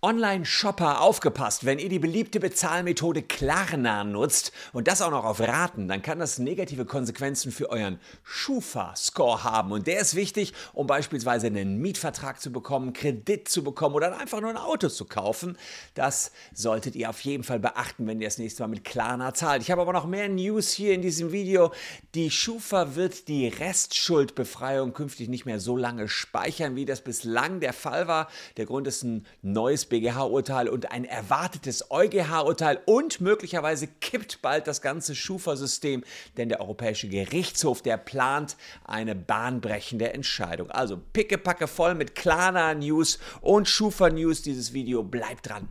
Online-Shopper aufgepasst, wenn ihr die beliebte Bezahlmethode Klarna nutzt und das auch noch auf Raten, dann kann das negative Konsequenzen für euren Schufa-Score haben. Und der ist wichtig, um beispielsweise einen Mietvertrag zu bekommen, Kredit zu bekommen oder einfach nur ein Auto zu kaufen. Das solltet ihr auf jeden Fall beachten, wenn ihr das nächste Mal mit Klarna zahlt. Ich habe aber noch mehr News hier in diesem Video. Die Schufa wird die Restschuldbefreiung künftig nicht mehr so lange speichern, wie das bislang der Fall war. Der Grund ist ein neues BGH-Urteil und ein erwartetes EuGH-Urteil und möglicherweise kippt bald das ganze Schufa-System, denn der Europäische Gerichtshof, der plant eine bahnbrechende Entscheidung. Also pickepacke voll mit Klarna News und Schufa News dieses Video. Bleibt dran.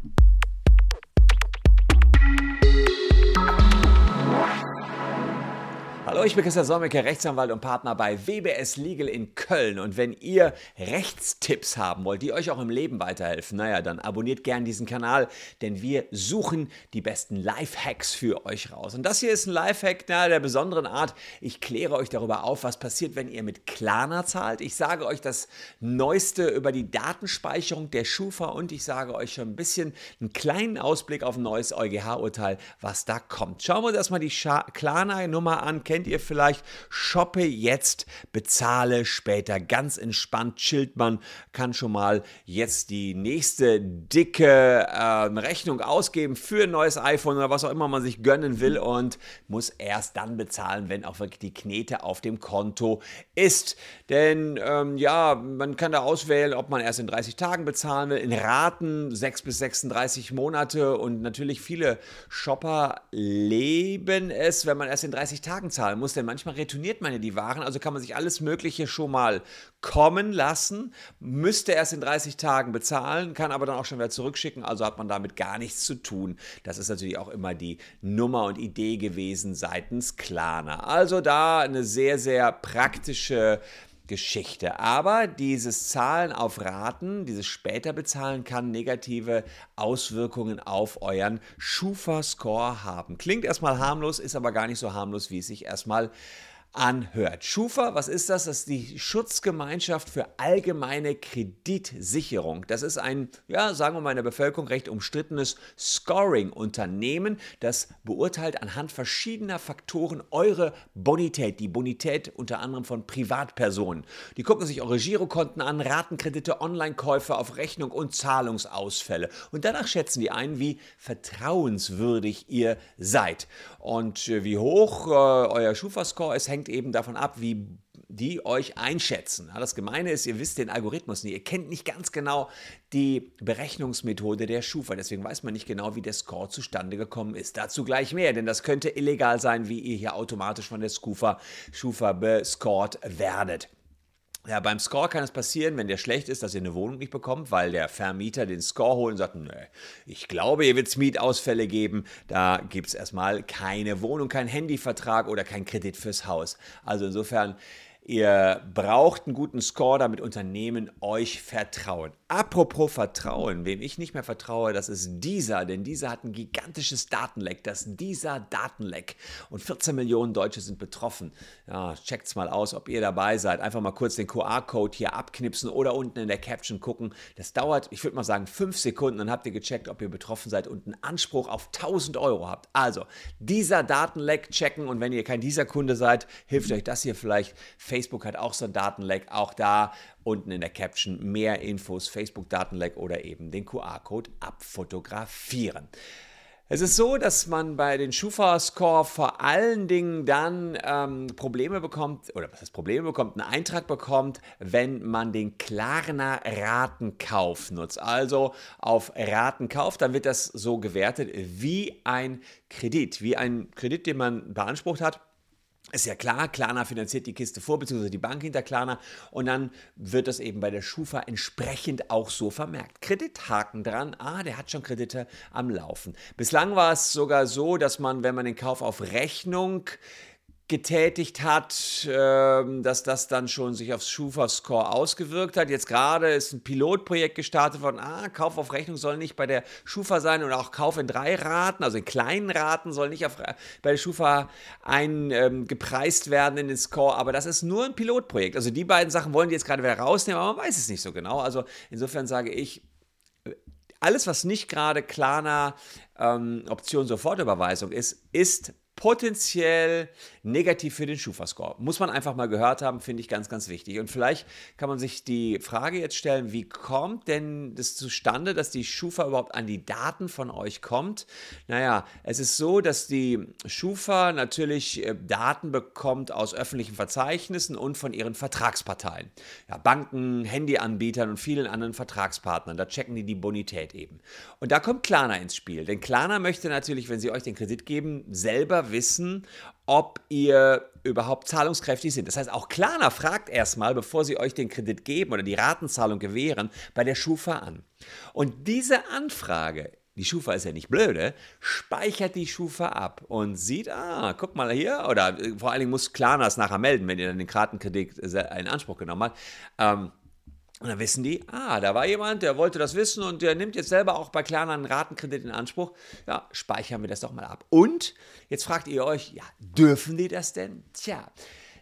Hallo, ich bin Christian Solmecke, Rechtsanwalt und Partner bei WBS Legal in Köln. Und wenn ihr Rechtstipps haben wollt, die euch auch im Leben weiterhelfen, naja, dann abonniert gern diesen Kanal, denn wir suchen die besten Lifehacks für euch raus. Und das hier ist ein Lifehack na, der besonderen Art. Ich kläre euch darüber auf, was passiert, wenn ihr mit Klarna zahlt. Ich sage euch das Neueste über die Datenspeicherung der Schufa und ich sage euch schon ein bisschen einen kleinen Ausblick auf ein neues EuGH-Urteil, was da kommt. Schauen wir uns erstmal die Klarna-Nummer an. Ihr vielleicht? Shoppe jetzt, bezahle später. Ganz entspannt chillt man, kann schon mal jetzt die nächste dicke äh, Rechnung ausgeben für ein neues iPhone oder was auch immer man sich gönnen will und muss erst dann bezahlen, wenn auch wirklich die Knete auf dem Konto ist. Denn ähm, ja, man kann da auswählen, ob man erst in 30 Tagen bezahlen will, in Raten 6 bis 36 Monate und natürlich viele Shopper leben es, wenn man erst in 30 Tagen zahlt zahlen muss, denn manchmal retourniert man ja die Waren, also kann man sich alles Mögliche schon mal kommen lassen, müsste erst in 30 Tagen bezahlen, kann aber dann auch schon wieder zurückschicken, also hat man damit gar nichts zu tun. Das ist natürlich auch immer die Nummer und Idee gewesen seitens Klarna. Also da eine sehr, sehr praktische Geschichte. Aber dieses Zahlen auf Raten, dieses später bezahlen kann negative Auswirkungen auf euren Schufa-Score haben. Klingt erstmal harmlos, ist aber gar nicht so harmlos, wie es sich erstmal anhört. Schufa, was ist das? Das ist die Schutzgemeinschaft für allgemeine Kreditsicherung. Das ist ein, ja, sagen wir mal in der Bevölkerung recht umstrittenes Scoring-Unternehmen, das beurteilt anhand verschiedener Faktoren eure Bonität, die Bonität unter anderem von Privatpersonen. Die gucken sich eure Girokonten an, Ratenkredite, Online-Käufe auf Rechnung und Zahlungsausfälle. Und danach schätzen die ein, wie vertrauenswürdig ihr seid. Und äh, wie hoch äh, euer Schufa-Score ist, hängt eben davon ab, wie die euch einschätzen. Das Gemeine ist, ihr wisst den Algorithmus nicht. Ihr kennt nicht ganz genau die Berechnungsmethode der Schufa. Deswegen weiß man nicht genau, wie der Score zustande gekommen ist. Dazu gleich mehr, denn das könnte illegal sein, wie ihr hier automatisch von der Schufa, Schufa bescored werdet. Ja, beim Score kann es passieren, wenn der schlecht ist, dass ihr eine Wohnung nicht bekommt, weil der Vermieter den Score holt und sagt, nee, ich glaube, ihr wird es Mietausfälle geben. Da gibt es erstmal keine Wohnung, keinen Handyvertrag oder keinen Kredit fürs Haus. Also insofern Ihr braucht einen guten Score, damit Unternehmen euch vertrauen. Apropos Vertrauen, wem ich nicht mehr vertraue, das ist dieser, denn dieser hat ein gigantisches Datenleck, das dieser Datenleck. Und 14 Millionen Deutsche sind betroffen. Ja, checkt's mal aus, ob ihr dabei seid. Einfach mal kurz den QR-Code hier abknipsen oder unten in der Caption gucken. Das dauert, ich würde mal sagen, fünf Sekunden, dann habt ihr gecheckt, ob ihr betroffen seid und einen Anspruch auf 1000 Euro habt. Also, dieser Datenleck checken und wenn ihr kein dieser Kunde seid, hilft euch das hier vielleicht. Facebook hat auch so ein Datenleck. Auch da unten in der Caption mehr Infos, Facebook-Datenleck oder eben den QR-Code abfotografieren. Es ist so, dass man bei den Schufa-Score vor allen Dingen dann ähm, Probleme bekommt, oder was heißt Probleme bekommt, einen Eintrag bekommt, wenn man den Klarner Ratenkauf nutzt. Also auf Ratenkauf, dann wird das so gewertet wie ein Kredit, wie ein Kredit, den man beansprucht hat ist ja klar, Klarna finanziert die Kiste vor, beziehungsweise die Bank hinter Klarna und dann wird das eben bei der Schufa entsprechend auch so vermerkt. Kredithaken dran, ah, der hat schon Kredite am Laufen. Bislang war es sogar so, dass man, wenn man den Kauf auf Rechnung getätigt hat, ähm, dass das dann schon sich aufs Schufa-Score ausgewirkt hat. Jetzt gerade ist ein Pilotprojekt gestartet worden. Ah, Kauf auf Rechnung soll nicht bei der Schufa sein und auch Kauf in drei Raten, also in kleinen Raten, soll nicht auf, bei der Schufa eingepreist ähm, werden in den Score. Aber das ist nur ein Pilotprojekt. Also die beiden Sachen wollen die jetzt gerade wieder rausnehmen, aber man weiß es nicht so genau. Also insofern sage ich, alles, was nicht gerade Klarna ähm, Option Sofortüberweisung ist, ist potenziell negativ für den Schufa-Score. Muss man einfach mal gehört haben, finde ich ganz, ganz wichtig. Und vielleicht kann man sich die Frage jetzt stellen, wie kommt denn das zustande, dass die Schufa überhaupt an die Daten von euch kommt? Naja, es ist so, dass die Schufa natürlich äh, Daten bekommt aus öffentlichen Verzeichnissen und von ihren Vertragsparteien. Ja, Banken, Handyanbietern und vielen anderen Vertragspartnern. Da checken die die Bonität eben. Und da kommt Klarna ins Spiel. Denn Klarna möchte natürlich, wenn sie euch den Kredit geben, selber wissen, ob ihr überhaupt zahlungskräftig sind. Das heißt, auch Klarna fragt erstmal, bevor sie euch den Kredit geben oder die Ratenzahlung gewähren, bei der Schufa an. Und diese Anfrage die Schufa ist ja nicht blöde, speichert die Schufa ab und sieht, ah, guck mal hier, oder vor allen Dingen muss Klarna es nachher melden, wenn ihr dann den Ratenkredit äh, in Anspruch genommen habt. Ähm, und dann wissen die, ah, da war jemand, der wollte das wissen und der nimmt jetzt selber auch bei Klarna einen Ratenkredit in Anspruch. Ja, speichern wir das doch mal ab. Und jetzt fragt ihr euch, ja, dürfen die das denn? Tja,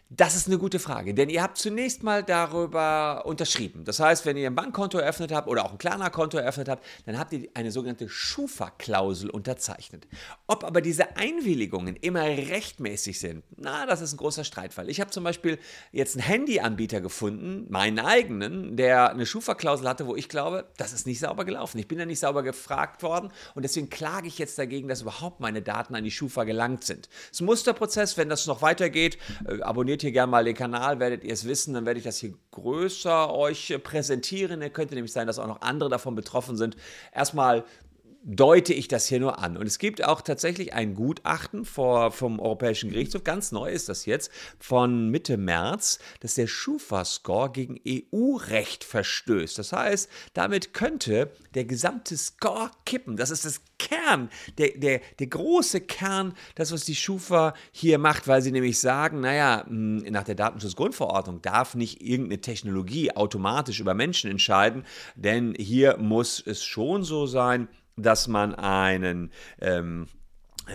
das ist eine gute Frage, denn ihr habt zunächst mal darüber unterschrieben. Das heißt, wenn ihr ein Bankkonto eröffnet habt oder auch ein Klarna-Konto eröffnet habt, dann habt ihr eine sogenannte Schufa-Klausel unterzeichnet. Ob aber diese Einwilligungen immer rechtmäßig sind, na, das ist ein großer Streitfall. Ich habe zum Beispiel jetzt einen Handyanbieter gefunden, meinen eigenen, der eine Schufa-Klausel hatte, wo ich glaube, das ist nicht sauber gelaufen. Ich bin da nicht sauber gefragt worden und deswegen klage ich jetzt dagegen, dass überhaupt meine Daten an die Schufa gelangt sind. Ein Musterprozess, wenn das noch weitergeht, äh, abonniert abonniert hier gerne mal den Kanal, werdet ihr es wissen, dann werde ich das hier größer euch präsentieren. Es könnte nämlich sein, dass auch noch andere davon betroffen sind. Erstmal deute ich das hier nur an. Und es gibt auch tatsächlich ein Gutachten vor, vom Europäischen Gerichtshof, ganz neu ist das jetzt, von Mitte März, dass der Schufa-Score gegen EU-Recht verstößt. Das heißt, damit könnte der gesamte Score kippen. Das ist das Kern, der, der, der große Kern, das, was die Schufa hier macht, weil sie nämlich sagen, naja, hm, nach der Datenschutzgrundverordnung darf nicht irgendeine Technologie automatisch über Menschen entscheiden, denn hier muss es schon so sein, dass man einen ähm,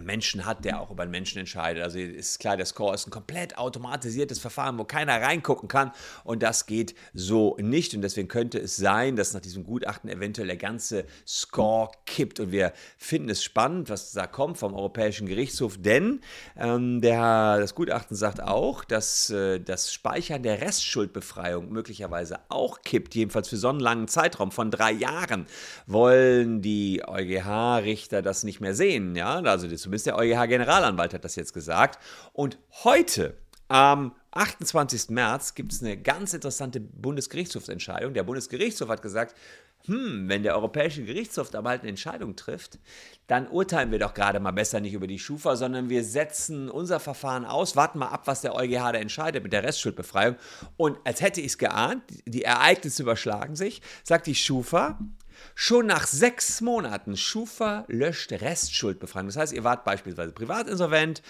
Menschen hat, der auch über einen Menschen entscheidet. Also ist klar, der Score ist ein komplett automatisiertes Verfahren, wo keiner reingucken kann. Und das geht so nicht. Und deswegen könnte es sein, dass nach diesem Gutachten eventuell der ganze Score kippt. Und wir finden es spannend, was da kommt vom Europäischen Gerichtshof, denn ähm, der, das Gutachten sagt auch, dass äh, das Speichern der Restschuldbefreiung möglicherweise auch kippt, jedenfalls für so einen langen Zeitraum von drei Jahren. Wollen die EuGH-Richter das nicht mehr sehen, ja, also das Zumindest der EuGH-Generalanwalt hat das jetzt gesagt. Und heute, am 28. März, gibt es eine ganz interessante Bundesgerichtshofsentscheidung. Der Bundesgerichtshof hat gesagt, hm, wenn der Europäische Gerichtshof da bald eine Entscheidung trifft, dann urteilen wir doch gerade mal besser nicht über die Schufa, sondern wir setzen unser Verfahren aus, warten mal ab, was der EuGH da entscheidet mit der Restschuldbefreiung. Und als hätte ich es geahnt, die Ereignisse überschlagen sich, sagt die Schufa, Schon nach sechs Monaten Schufa löscht Restschuldbefreiung. Das heißt, ihr wart beispielsweise privatinsolvent,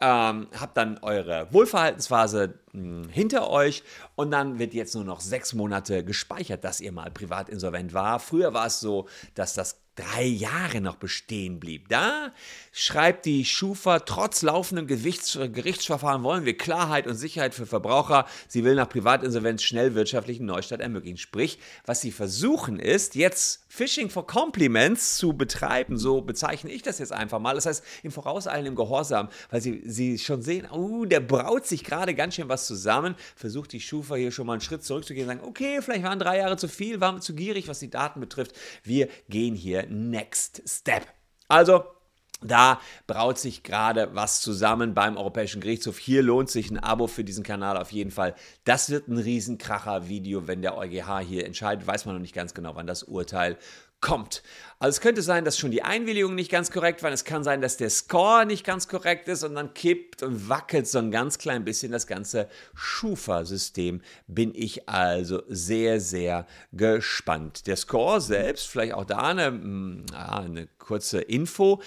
ähm, habt dann eure Wohlverhaltensphase mh, hm, hinter euch und dann wird jetzt nur noch sechs Monate gespeichert, dass ihr mal privatinsolvent war. Früher war es so, dass das drei Jahre noch bestehen blieb. Da schreibt die Schufa, trotz laufendem Gerichtsverfahren wollen wir Klarheit und Sicherheit für Verbraucher. Sie will nach Privatinsolvenz schnell wirtschaftlichen Neustart ermöglichen. Sprich, was sie versuchen ist, jetzt Phishing for Compliments zu betreiben, so bezeichne ich das jetzt einfach mal. Das heißt, im Vorauseilen im Gehorsam, weil sie, sie schon sehen, oh, der braut sich gerade ganz schön was zusammen, versucht die Schufa hier schon mal einen Schritt zurückzugehen und sagen, okay, vielleicht waren drei Jahre zu viel, waren zu gierig, was die Daten betrifft. Wir gehen hier Next Step. Also, da braut sich gerade was zusammen beim Europäischen Gerichtshof. Hier lohnt sich ein Abo für diesen Kanal auf jeden Fall. Das wird ein Riesenkracher-Video, wenn der EuGH hier entscheidet. Weiß man noch nicht ganz genau, wann das Urteil kommt. Also es könnte sein, dass schon die Einwilligungen nicht ganz korrekt waren. Es kann sein, dass der Score nicht ganz korrekt ist und dann kippt und wackelt so ein ganz klein bisschen das ganze Schufa-System. Bin ich also sehr, sehr gespannt. Der Score selbst, vielleicht auch da eine, mm, eine kurze Info.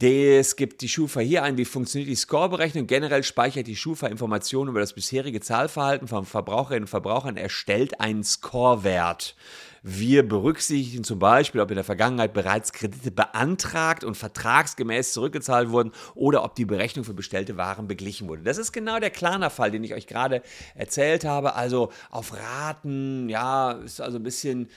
Es gibt die Schufa hier ein, wie funktioniert die Scoreberechnung. Generell speichert die Schufa Informationen über das bisherige Zahlverhalten von Verbraucherinnen und Verbrauchern, erstellt einen Scorewert. Wir berücksichtigen zum Beispiel, ob in der Vergangenheit bereits Kredite beantragt und vertragsgemäß zurückgezahlt wurden oder ob die Berechnung für bestellte Waren beglichen wurde. Das ist genau der Klarna-Fall, den ich euch gerade erzählt habe. Also auf Raten, ja, ist also ein bisschen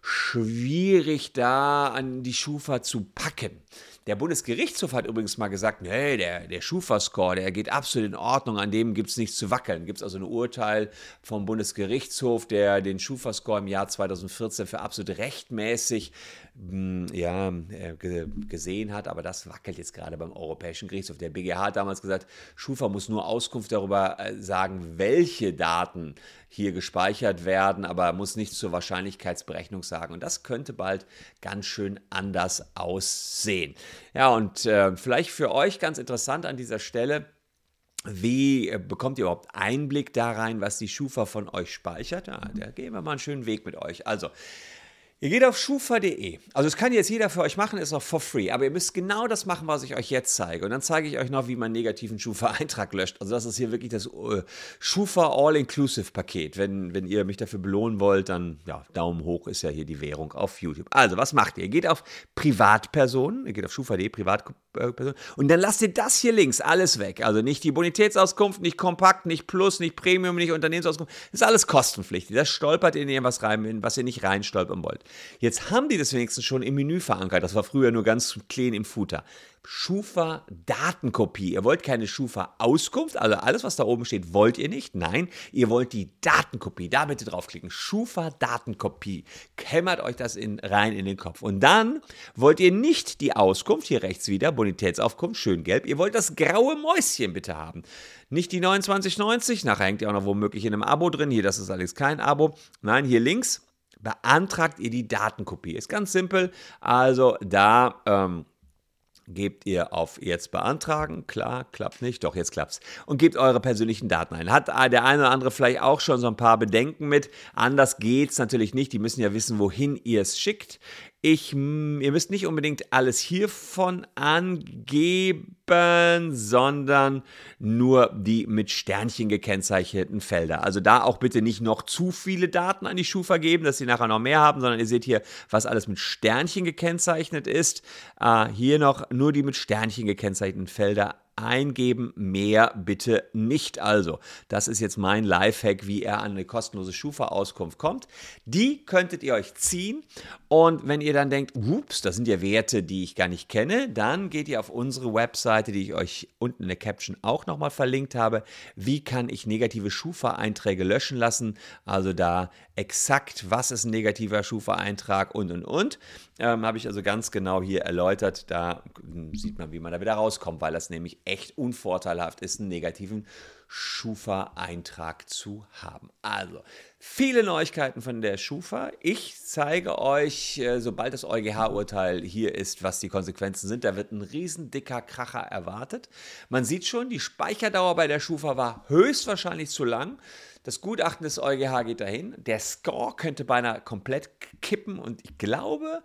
schwierig da an die Schufa zu packen. Der Bundesgerichtshof hat übrigens mal gesagt, nee, der, der Schufa-Score, der geht absolut in Ordnung, an dem gibt es nichts zu wackeln. Gibt es also ein Urteil vom Bundesgerichtshof, der den Schufa-Score im Jahr 2014 für absolut rechtmäßig hm, ja, äh, gesehen hat, aber das wackelt jetzt gerade beim Europäischen Gerichtshof. Der BGH hat damals gesagt, Schufa muss nur Auskunft darüber äh, sagen, welche Daten hier gespeichert werden, aber muss nichts zur Wahrscheinlichkeitsberechnung sagen. Und das könnte bald ganz schön anders aussehen. Ja, und äh, vielleicht für euch ganz interessant an dieser Stelle, wie äh, bekommt ihr überhaupt Einblick da rein, was die Schufa von euch speichert? Ja, da gehen wir mal einen schönen Weg mit euch. Also, Ihr geht auf schufa.de. Also das kann jetzt jeder für euch machen, ist auch for free. Aber ihr müsst genau das machen, was ich euch jetzt zeige. Und dann zeige ich euch noch, wie man negativen Schufa-Eintrag löscht. Also das ist hier wirklich das uh, Schufa All-Inclusive-Paket. Wenn, wenn ihr mich dafür belohnen wollt, dann ja, Daumen hoch ist ja hier die Währung auf YouTube. Also was macht ihr? Ihr geht auf Privatpersonen, ihr geht auf schufa.de, Privatpersonen. Und dann lasst ihr das hier links alles weg. Also nicht die Bonitätsauskunft, nicht Kompakt, nicht Plus, nicht Premium, nicht Unternehmensauskunft. Das ist alles kostenpflichtig. Das stolpert in irgendwas rein, was ihr nicht reinstolpern wollt. Jetzt haben die das wenigstens schon im Menü verankert. Das war früher nur ganz clean im Footer. Schufa Datenkopie. Ihr wollt keine Schufa Auskunft, also alles, was da oben steht, wollt ihr nicht. Nein, ihr wollt die Datenkopie. Da bitte draufklicken. Schufa Datenkopie. Kämmert euch das in, rein in den Kopf. Und dann wollt ihr nicht die Auskunft, hier rechts wieder, Bonitätsaufkunft, schön gelb. Ihr wollt das graue Mäuschen bitte haben. Nicht die 29,90, nachher hängt ihr auch noch womöglich in einem Abo drin. Hier, das ist allerdings kein Abo. Nein, hier links beantragt ihr die Datenkopie. Ist ganz simpel. Also da ähm, gebt ihr auf jetzt beantragen. Klar, klappt nicht. Doch, jetzt klappt's. Und gebt eure persönlichen Daten ein. Hat der eine oder andere vielleicht auch schon so ein paar Bedenken mit. Anders geht's natürlich nicht. Die müssen ja wissen, wohin ihr es schickt. Ich, ihr müsst nicht unbedingt alles hiervon angeben, sondern nur die mit Sternchen gekennzeichneten Felder. Also da auch bitte nicht noch zu viele Daten an die Schufa geben, dass sie nachher noch mehr haben, sondern ihr seht hier, was alles mit Sternchen gekennzeichnet ist. Äh, hier noch nur die mit Sternchen gekennzeichneten Felder eingeben, mehr bitte nicht. Also, das ist jetzt mein Lifehack, wie er an eine kostenlose Schufa-Auskunft kommt. Die könntet ihr euch ziehen und wenn ihr dann denkt, ups, das sind ja Werte, die ich gar nicht kenne, dann geht ihr auf unsere Webseite, die ich euch unten in der Caption auch nochmal verlinkt habe. Wie kann ich negative Schufa-Einträge löschen lassen? Also da exakt, was ist ein negativer Schufa-Eintrag und und und. Ähm, habe ich also ganz genau hier erläutert. Da sieht man, wie man da wieder rauskommt, weil das nämlich echt unvorteilhaft ist, einen negativen Schufa-Eintrag zu haben. Also, viele Neuigkeiten von der Schufa. Ich zeige euch, äh, sobald das EuGH-Urteil hier ist, was die Konsequenzen sind. Da wird ein riesen dicker Kracher erwartet. Man sieht schon, die Speicherdauer bei der Schufa war höchstwahrscheinlich zu lang. Das Gutachten des EuGH geht dahin. Der Score könnte beinahe komplett kippen und ich glaube,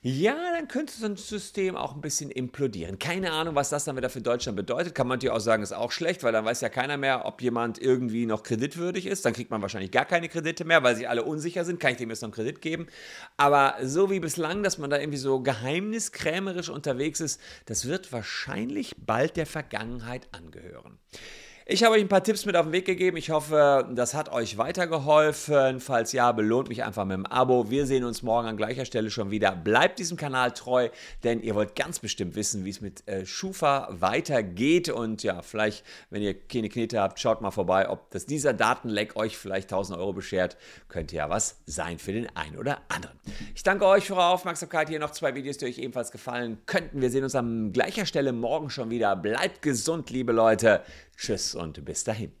ja, dann könnte so ein System auch ein bisschen implodieren. Keine Ahnung, was das dann wieder für Deutschland bedeutet. Kann man natürlich auch sagen, ist auch schlecht, weil dann weiß ja keiner mehr, ob jemand irgendwie noch kreditwürdig ist. Dann kriegt man wahrscheinlich gar keine Kredite mehr, weil sich alle unsicher sind. Kann ich dem jetzt noch einen Kredit geben? Aber so wie bislang, dass man da irgendwie so geheimniskrämerisch unterwegs ist, das wird wahrscheinlich bald der Vergangenheit angehören. Ich habe euch ein paar Tipps mit auf den Weg gegeben. Ich hoffe, das hat euch weitergeholfen. Falls ja, belohnt mich einfach mit dem Abo. Wir sehen uns morgen an gleicher Stelle schon wieder. Bleibt diesem Kanal treu, denn ihr wollt ganz bestimmt wissen, wie es mit äh, Schufa weitergeht. Und ja, vielleicht, wenn ihr keine Knete habt, schaut mal vorbei, ob das dieser Datenleck euch vielleicht 1000 Euro beschert. Könnte ja was sein für den einen oder anderen. Ich danke euch für eure Aufmerksamkeit. Hier noch zwei Videos, die euch ebenfalls gefallen könnten. Wir sehen uns an gleicher Stelle morgen schon wieder. Bleibt gesund, liebe Leute. Tschüss und bis dahin.